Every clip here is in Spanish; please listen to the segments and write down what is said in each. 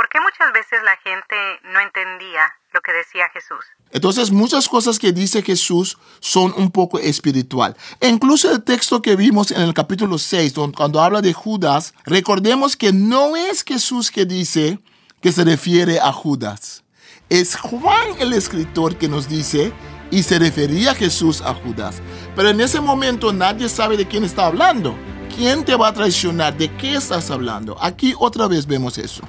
¿por qué muchas veces la gente no entendía lo que decía Jesús? Entonces, muchas cosas que dice Jesús son un poco espiritual. E incluso el texto que vimos en el capítulo 6, cuando habla de Judas, recordemos que no es Jesús que dice que se refiere a Judas. Es Juan el escritor que nos dice y se refería a Jesús a Judas. Pero en ese momento nadie sabe de quién está hablando. ¿Quién te va a traicionar? ¿De qué estás hablando? Aquí otra vez vemos eso.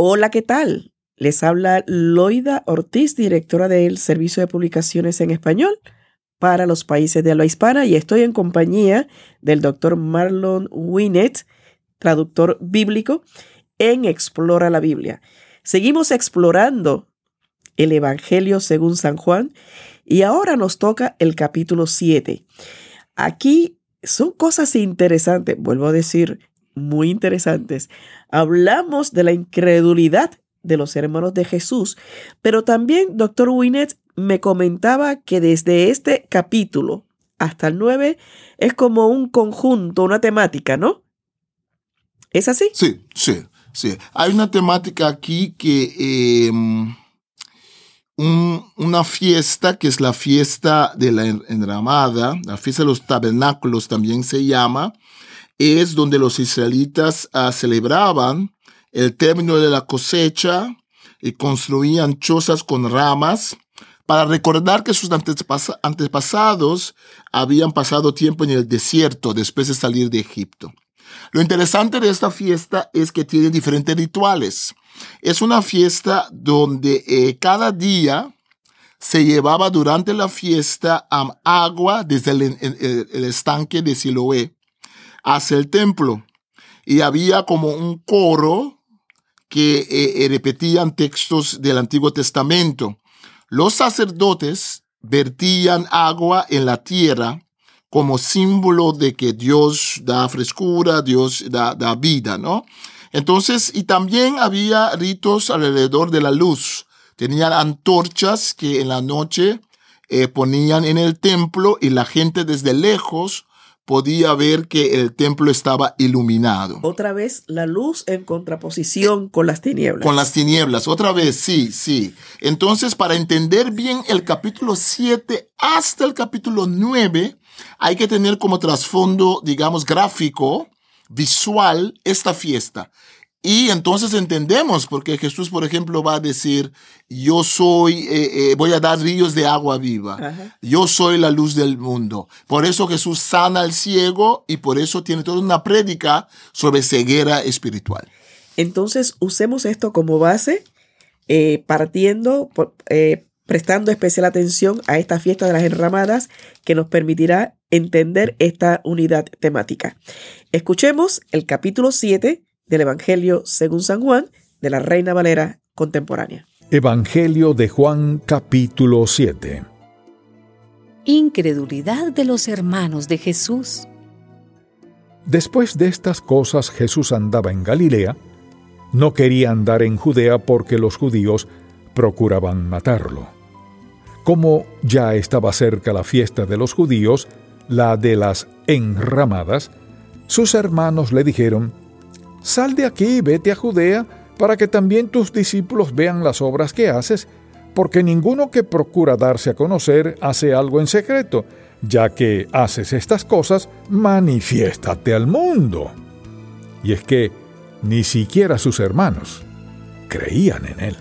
Hola, ¿qué tal? Les habla Loida Ortiz, directora del Servicio de Publicaciones en Español para los países de habla hispana y estoy en compañía del doctor Marlon Winnet, traductor bíblico, en Explora la Biblia. Seguimos explorando el Evangelio según San Juan y ahora nos toca el capítulo 7. Aquí son cosas interesantes, vuelvo a decir, muy interesantes. Hablamos de la incredulidad de los hermanos de Jesús, pero también, doctor Winnet, me comentaba que desde este capítulo hasta el 9 es como un conjunto, una temática, ¿no? ¿Es así? Sí, sí. Sí, hay una temática aquí que em, una fiesta que es la fiesta de la enramada, la fiesta de los tabernáculos también se llama, es donde los israelitas ah, celebraban el término de la cosecha y construían chozas con ramas para recordar que sus antepasados habían pasado tiempo en el desierto después de salir de Egipto. Lo interesante de esta fiesta es que tiene diferentes rituales. Es una fiesta donde eh, cada día se llevaba durante la fiesta agua desde el, estanque de Siloé hacia el templo. Y había como un coro que eh, eh, repetían textos del Antiguo Testamento. Los sacerdotes vertían agua en la tierra como símbolo de que Dios da frescura, Dios da, da vida, ¿no? Entonces, y también había ritos alrededor de la luz. Tenían antorchas que en la noche eh, ponían en el templo y la gente desde lejos podía ver que el templo estaba iluminado. Otra vez la luz en contraposición con las tinieblas. Con las tinieblas, otra vez, sí, sí. Entonces, para entender bien el capítulo 7 hasta el capítulo 9, hay que tener como trasfondo, digamos, gráfico, visual, esta fiesta. Y entonces entendemos porque Jesús, por ejemplo, va a decir, yo soy, eh, eh, voy a dar ríos de agua viva. Yo soy la luz del mundo. Por eso Jesús sana al ciego y por eso tiene toda una prédica sobre ceguera espiritual. Entonces usemos esto como base, eh, partiendo, prestando especial atención a esta fiesta de las enramadas que nos permitirá entender esta unidad temática. Escuchemos el capítulo 7 del Evangelio según San Juan de la Reina Valera contemporánea. Evangelio de Juan capítulo 7 Incredulidad de los hermanos de Jesús. Después de estas cosas Jesús andaba en Galilea, no quería andar en Judea porque los judíos procuraban matarlo. Como ya estaba cerca la fiesta de los judíos, la de las enramadas, sus hermanos le dijeron, Sal de aquí y vete a Judea, para que también tus discípulos vean las obras que haces, porque ninguno que procura darse a conocer hace algo en secreto, ya que haces estas cosas, manifiéstate al mundo. Y es que ni siquiera sus hermanos creían en él.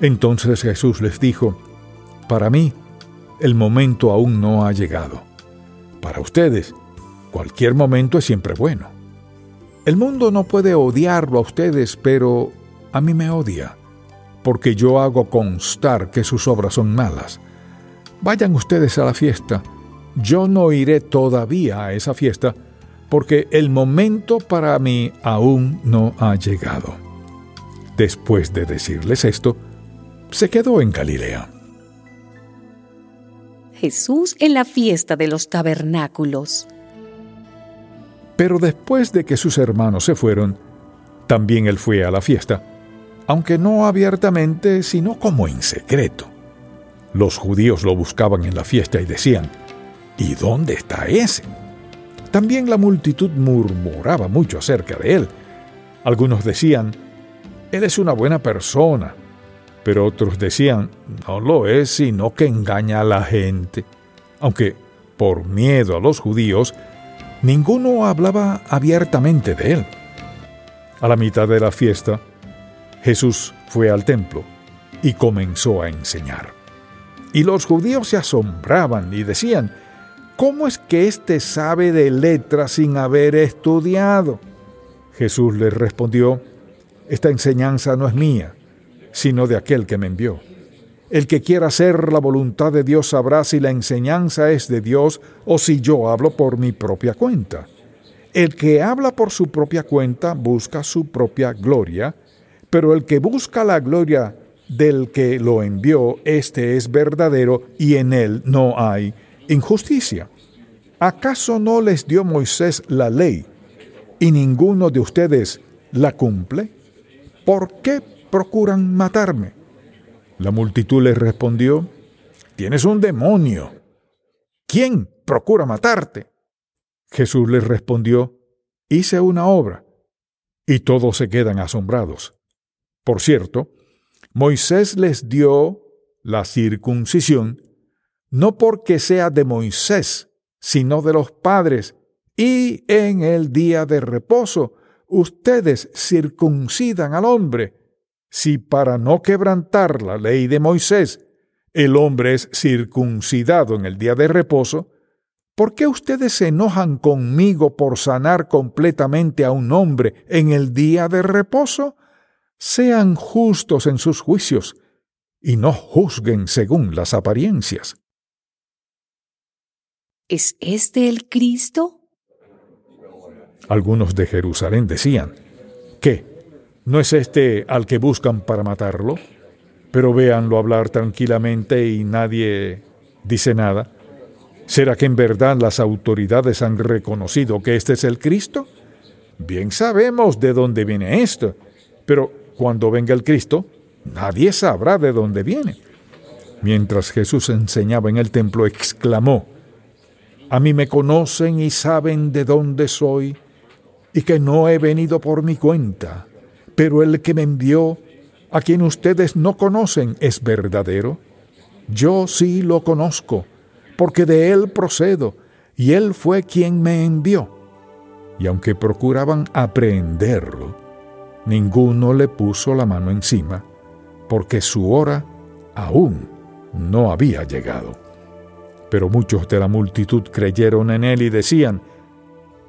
Entonces Jesús les dijo, para mí, el momento aún no ha llegado. Para ustedes, cualquier momento es siempre bueno. El mundo no puede odiarlo a ustedes, pero a mí me odia, porque yo hago constar que sus obras son malas. Vayan ustedes a la fiesta. Yo no iré todavía a esa fiesta, porque el momento para mí aún no ha llegado. Después de decirles esto, se quedó en Galilea. Jesús en la fiesta de los tabernáculos. Pero después de que sus hermanos se fueron, también él fue a la fiesta, aunque no abiertamente, sino como en secreto. Los judíos lo buscaban en la fiesta y decían, ¿y dónde está ese? También la multitud murmuraba mucho acerca de él. Algunos decían, Él es una buena persona, pero otros decían, no lo es, sino que engaña a la gente. Aunque, por miedo a los judíos, ninguno hablaba abiertamente de él. A la mitad de la fiesta, Jesús fue al templo y comenzó a enseñar. Y los judíos se asombraban y decían, ¿Cómo es que éste sabe de letras sin haber estudiado? Jesús les respondió, Esta enseñanza no es mía, sino de aquel que me envió. El que quiera hacer la voluntad de Dios sabrá si la enseñanza es de Dios o si yo hablo por mi propia cuenta. El que habla por su propia cuenta busca su propia gloria, pero el que busca la gloria del que lo envió, éste es verdadero y en él no hay injusticia. ¿Acaso no les dio Moisés la ley y ninguno de ustedes la cumple? ¿Por qué procuran matarme? La multitud les respondió, Tienes un demonio. ¿Quién procura matarte? Jesús les respondió, Hice una obra. Y todos se quedan asombrados. Por cierto, Moisés les dio la circuncisión no porque sea de Moisés, sino de los padres, y en el día de reposo ustedes circuncidan al hombre. Si para no quebrantar la ley de Moisés el hombre es circuncidado en el día de reposo, ¿por qué ustedes se enojan conmigo por sanar completamente a un hombre en el día de reposo? Sean justos en sus juicios y no juzguen según las apariencias. ¿Es este el Cristo? Algunos de Jerusalén decían, ¿qué? ¿No es este al que buscan para matarlo? Pero véanlo hablar tranquilamente y nadie dice nada. ¿Será que en verdad las autoridades han reconocido que este es el Cristo? Bien sabemos de dónde viene esto, pero cuando venga el Cristo, nadie sabrá de dónde viene. Mientras Jesús enseñaba en el templo, exclamó, a mí me conocen y saben de dónde soy y que no he venido por mi cuenta, pero el que me envió, a quien ustedes no conocen, es verdadero. Yo sí lo conozco, porque de él procedo, y él fue quien me envió. Y aunque procuraban aprehenderlo, ninguno le puso la mano encima, porque su hora aún no había llegado. Pero muchos de la multitud creyeron en él y decían,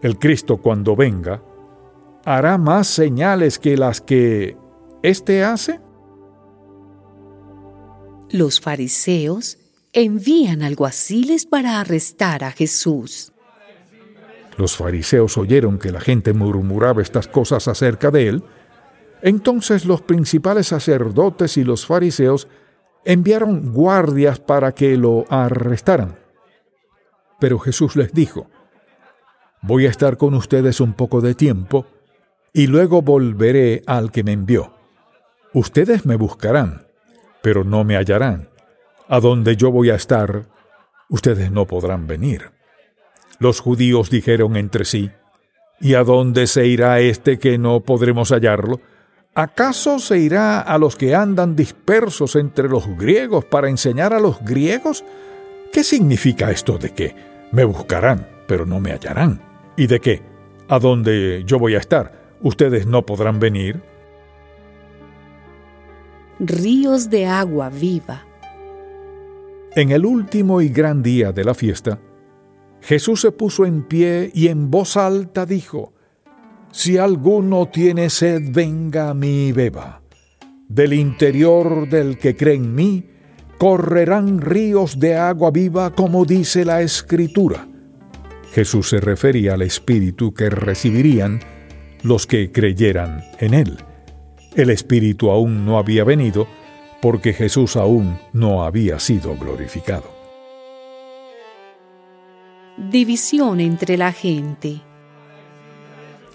el Cristo cuando venga, hará más señales que las que éste hace. Los fariseos envían alguaciles para arrestar a Jesús. Los fariseos oyeron que la gente murmuraba estas cosas acerca de él. Entonces los principales sacerdotes y los fariseos enviaron guardias para que lo arrestaran. Pero Jesús les dijo, voy a estar con ustedes un poco de tiempo y luego volveré al que me envió. Ustedes me buscarán, pero no me hallarán. A donde yo voy a estar, ustedes no podrán venir. Los judíos dijeron entre sí, ¿y a dónde se irá este que no podremos hallarlo? ¿Acaso se irá a los que andan dispersos entre los griegos para enseñar a los griegos? ¿Qué significa esto de que me buscarán, pero no me hallarán? ¿Y de que a donde yo voy a estar, ustedes no podrán venir? Ríos de agua viva. En el último y gran día de la fiesta, Jesús se puso en pie y en voz alta dijo, si alguno tiene sed, venga a mí y beba. Del interior del que cree en mí, correrán ríos de agua viva, como dice la Escritura. Jesús se refería al Espíritu que recibirían los que creyeran en Él. El Espíritu aún no había venido porque Jesús aún no había sido glorificado. División entre la gente.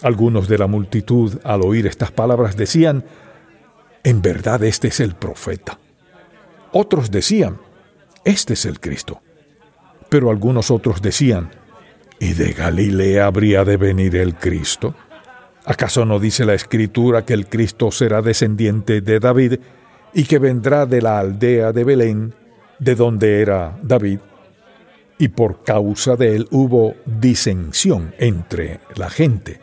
Algunos de la multitud al oír estas palabras decían, en verdad este es el profeta. Otros decían, este es el Cristo. Pero algunos otros decían, ¿y de Galilea habría de venir el Cristo? ¿Acaso no dice la Escritura que el Cristo será descendiente de David y que vendrá de la aldea de Belén, de donde era David? Y por causa de él hubo disensión entre la gente.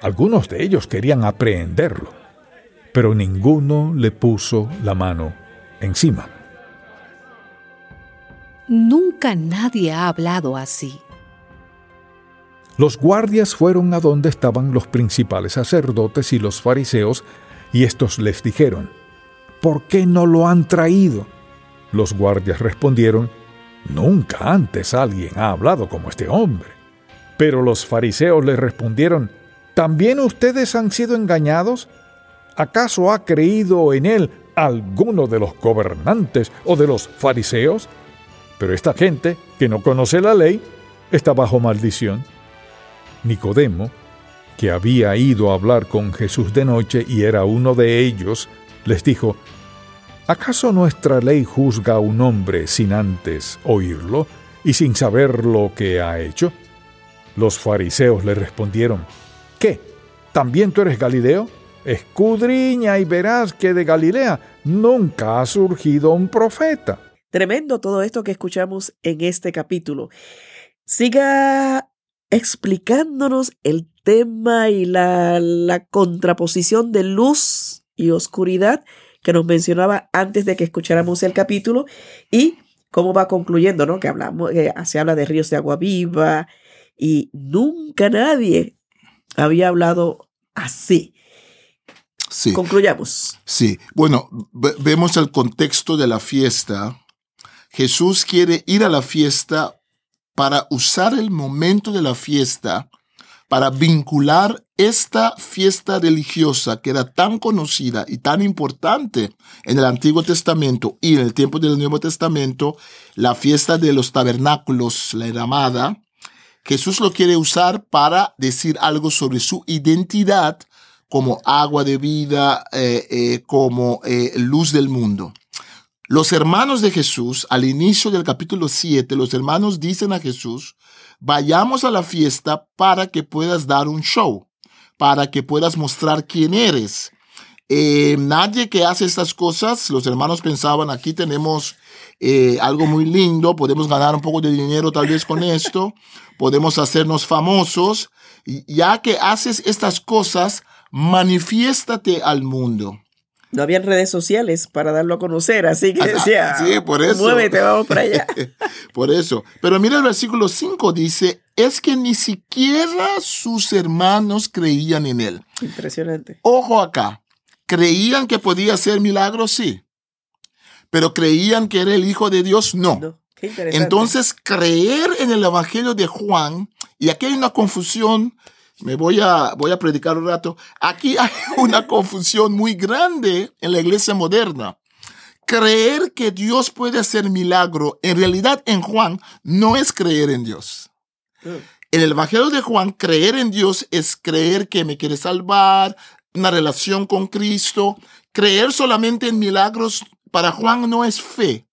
Algunos de ellos querían aprehenderlo, pero ninguno le puso la mano encima. Nunca nadie ha hablado así. Los guardias fueron a donde estaban los principales sacerdotes y los fariseos, y estos les dijeron, ¿por qué no lo han traído? Los guardias respondieron, Nunca antes alguien ha hablado como este hombre. Pero los fariseos le respondieron, ¿también ustedes han sido engañados? ¿Acaso ha creído en él alguno de los gobernantes o de los fariseos? Pero esta gente, que no conoce la ley, está bajo maldición. Nicodemo, que había ido a hablar con Jesús de noche y era uno de ellos, les dijo, ¿acaso nuestra ley juzga a un hombre sin antes oírlo y sin saber lo que ha hecho? Los fariseos le respondieron, ¿qué? ¿También tú eres Galileo? Escudriña y verás que de Galilea nunca ha surgido un profeta. Tremendo todo esto que escuchamos en este capítulo. Siga explicándonos el tema y la, la contraposición de luz y oscuridad que nos mencionaba antes de que escucháramos el capítulo y cómo va concluyendo, ¿no? Que hablamos, se habla de ríos de agua viva y nunca nadie había hablado así. Sí. Concluyamos. Sí. Bueno, vemos el contexto de la fiesta. Jesús quiere ir a la fiesta para usar el momento de la fiesta para vincular esta fiesta religiosa que era tan conocida y tan importante en el Antiguo Testamento y en el tiempo del Nuevo Testamento, la fiesta de los tabernáculos, la enramada, Jesús lo quiere usar para decir algo sobre su identidad como agua de vida, eh, eh, como eh, luz del mundo. Los hermanos de Jesús, al inicio del capítulo 7, los hermanos dicen a Jesús, vayamos a la fiesta para que puedas dar un show, para que puedas mostrar quién eres. Eh, nadie que hace estas cosas, los hermanos pensaban, aquí tenemos eh, algo muy lindo, podemos ganar un poco de dinero tal vez con esto, podemos hacernos famosos, ya que haces estas cosas, manifiéstate al mundo. No habían redes sociales para darlo a conocer, así que decía, sí, por eso. muévete, vamos para allá. por eso. Pero mira el versículo 5 dice, es que ni siquiera sus hermanos creían en él. Impresionante. Ojo acá, creían que podía hacer milagros, sí, pero creían que era el Hijo de Dios, no. no. Qué interesante. Entonces, creer en el Evangelio de Juan, y aquí hay una confusión me voy a, voy a predicar un rato. Aquí hay una confusión muy grande en la iglesia moderna. Creer que Dios puede hacer milagro, en realidad en Juan, no es creer en Dios. En el Evangelio de Juan, creer en Dios es creer que me quiere salvar, una relación con Cristo. Creer solamente en milagros para Juan no es fe.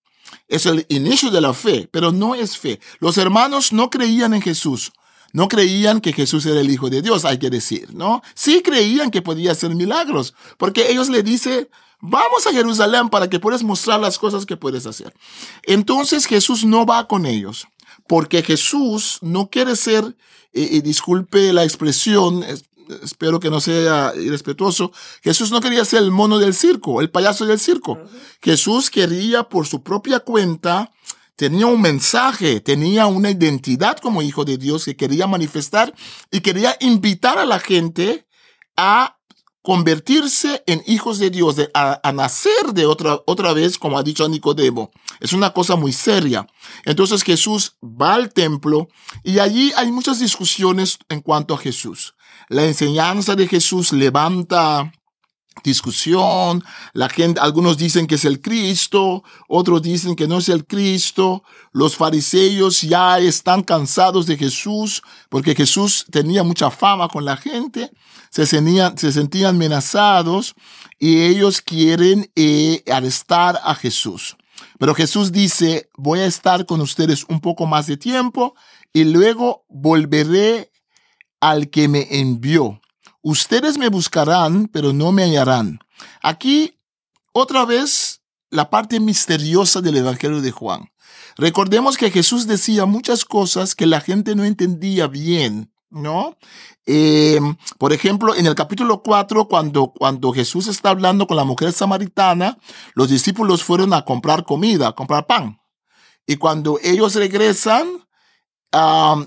Es el inicio de la fe, pero no es fe. Los hermanos no creían en Jesús no creían que Jesús era el Hijo de Dios, hay que decir, ¿no? Sí creían que podía hacer milagros, porque ellos le dicen, vamos a Jerusalén para que puedas mostrar las cosas que puedes hacer. Entonces Jesús no va con ellos, porque Jesús no quiere ser, y, disculpe la expresión, espero que no sea irrespetuoso, Jesús no quería ser el mono del circo, el payaso del circo. Jesús quería por su propia cuenta tenía un mensaje, tenía una identidad como hijo de Dios que quería manifestar y quería invitar a la gente a convertirse en hijos de Dios, a, nacer de otra, otra vez, como ha dicho Nicodemo. Es una cosa muy seria. Entonces Jesús va al templo y allí hay muchas discusiones en cuanto a Jesús. La enseñanza de Jesús levanta discusión, la gente, algunos dicen que es el Cristo, otros dicen que no es el Cristo, los fariseos ya están cansados de Jesús porque Jesús tenía mucha fama con la gente, se sentían, se sentían amenazados y ellos quieren eh, arrestar a Jesús. Pero Jesús dice, voy a estar con ustedes un poco más de tiempo y luego volveré al que me envió. Ustedes me buscarán, pero no me hallarán. Aquí, otra vez, la parte misteriosa del Evangelio de Juan. Recordemos que Jesús decía muchas cosas que la gente no entendía bien, ¿no? Eh, por ejemplo, en el capítulo 4, cuando, cuando Jesús está hablando con la mujer samaritana, los discípulos fueron a comprar comida, a comprar pan. Y cuando ellos regresan,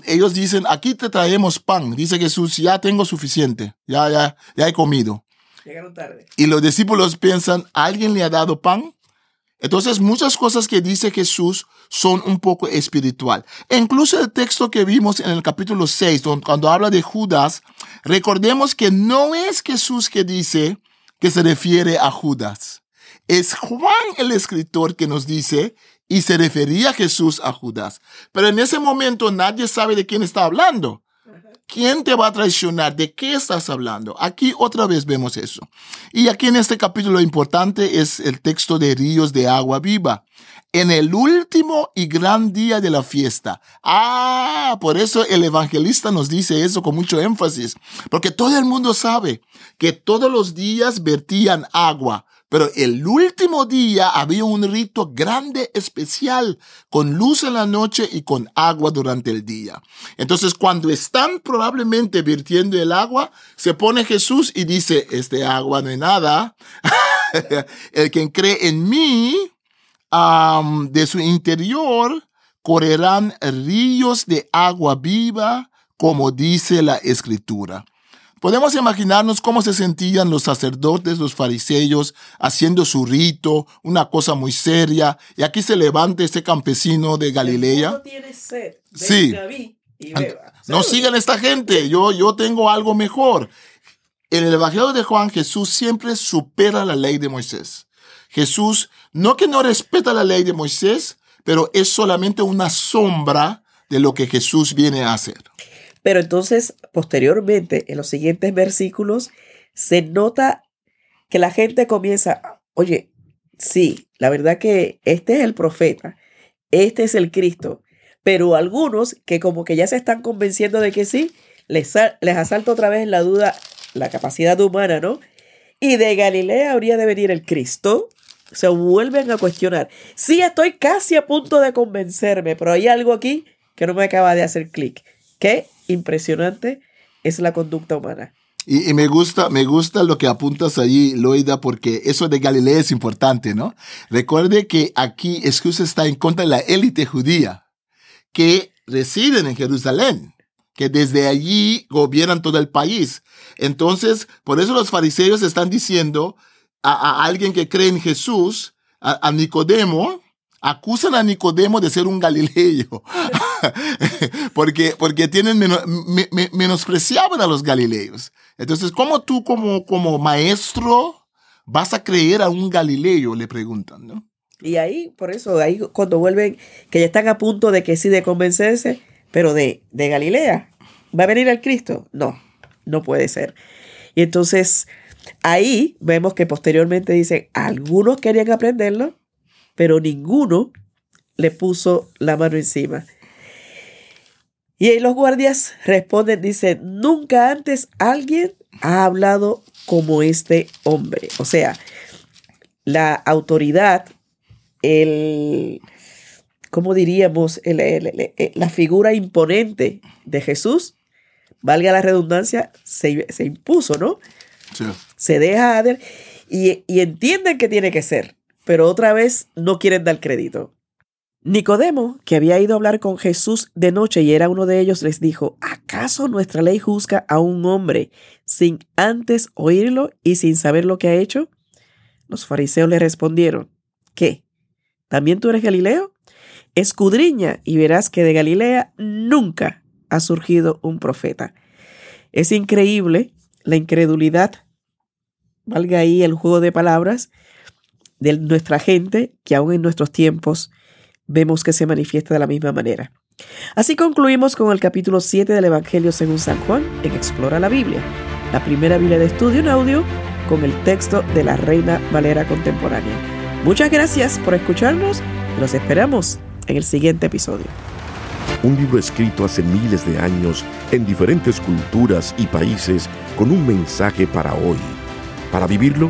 ellos dicen, aquí te traemos pan. Dice Jesús, ya tengo suficiente, ya, ya, ya he comido. Llegaron tarde. Y los discípulos piensan, ¿alguien le ha dado pan? Entonces, muchas cosas que dice Jesús son un poco espiritual. E incluso el texto que vimos en el capítulo 6, cuando habla de Judas, recordemos que no es Jesús que dice que se refiere a Judas. Es Juan el escritor que nos dice y se refería Jesús a Judas. Pero en ese momento nadie sabe de quién está hablando. ¿Quién te va a traicionar? ¿De qué estás hablando? Aquí otra vez vemos eso. Y aquí en este capítulo importante es el texto de ríos de agua viva. En el último y gran día de la fiesta. Ah, por eso el evangelista nos dice eso con mucho énfasis. Porque todo el mundo sabe que todos los días vertían agua pero el último día había un rito grande especial, con luz en la noche y con agua durante el día. Entonces, cuando están probablemente virtiendo el agua, se pone Jesús y dice, este agua no es nada. el que cree en mí, de su interior, correrán ríos de agua viva, como dice la escritura. Podemos imaginarnos cómo se sentían los sacerdotes, los fariseos, haciendo su rito, una cosa muy seria. Y aquí se levanta este campesino de Galilea. tiene sed. Sí. Y No sigan esta gente. Yo, yo tengo algo mejor. En el Evangelio de Juan, Jesús siempre supera la ley de Moisés. Jesús, no que no respeta la ley de Moisés, pero es solamente una sombra de lo que Jesús viene a hacer. Pero entonces, posteriormente, en los siguientes versículos, se nota que la gente comienza, oye, sí, la verdad que este es el profeta, este es el Cristo, pero algunos que como que ya se están convenciendo de que sí, les, les asalta otra vez la duda, la capacidad humana, ¿no? Y de Galilea habría de venir el Cristo. Se vuelven a cuestionar. Sí, estoy casi a punto de convencerme, pero hay algo aquí que no me acaba de hacer clic. ¿Qué? Impresionante es la conducta humana. Y, me gusta, me gusta lo que apuntas allí, Loida, porque eso de Galilea es importante, ¿no? Recuerde que aquí Jesús está en contra de la élite judía que residen en Jerusalén, que desde allí gobiernan todo el país. Entonces, por eso los fariseos están diciendo a, alguien que cree en Jesús, a Nicodemo, acusan a Nicodemo de ser un galileo, porque, porque tienen menospreciaban a los galileos. Entonces, ¿cómo tú como, como maestro vas a creer a un galileo? Le preguntan, ¿no? Y ahí, por eso, ahí cuando vuelven, que ya están a punto de que sí, de convencerse, pero de, de Galilea, ¿va a venir el Cristo? No, no puede ser. Y entonces, ahí vemos que posteriormente dicen, algunos querían aprenderlo, pero ninguno le puso la mano encima. Y ahí los guardias responden, dicen, nunca antes alguien ha hablado como este hombre. O sea, la autoridad, el, ¿cómo diríamos? la figura imponente de Jesús, valga la redundancia, se, impuso, ¿no? Se deja ver y, y entienden que tiene que ser pero otra vez no quieren dar crédito. Nicodemo, que había ido a hablar con Jesús de noche y era uno de ellos, les dijo, ¿acaso nuestra ley juzga a un hombre sin antes oírlo y sin saber lo que ha hecho? Los fariseos le respondieron, ¿qué? ¿También tú eres Galileo? Escudriña y verás que de Galilea nunca ha surgido un profeta. Es increíble la incredulidad valga ahí el juego de palabras, de nuestra gente, que aún en nuestros tiempos vemos que se manifiesta de la misma manera. Así concluimos con el capítulo 7 del Evangelio según San Juan en Explora la Biblia, la primera Biblia de estudio en audio con el texto de la Reina Valera Contemporánea. Muchas gracias por escucharnos los esperamos en el siguiente episodio. Un libro escrito hace miles de años en diferentes culturas y países con un mensaje para hoy. Para vivirlo,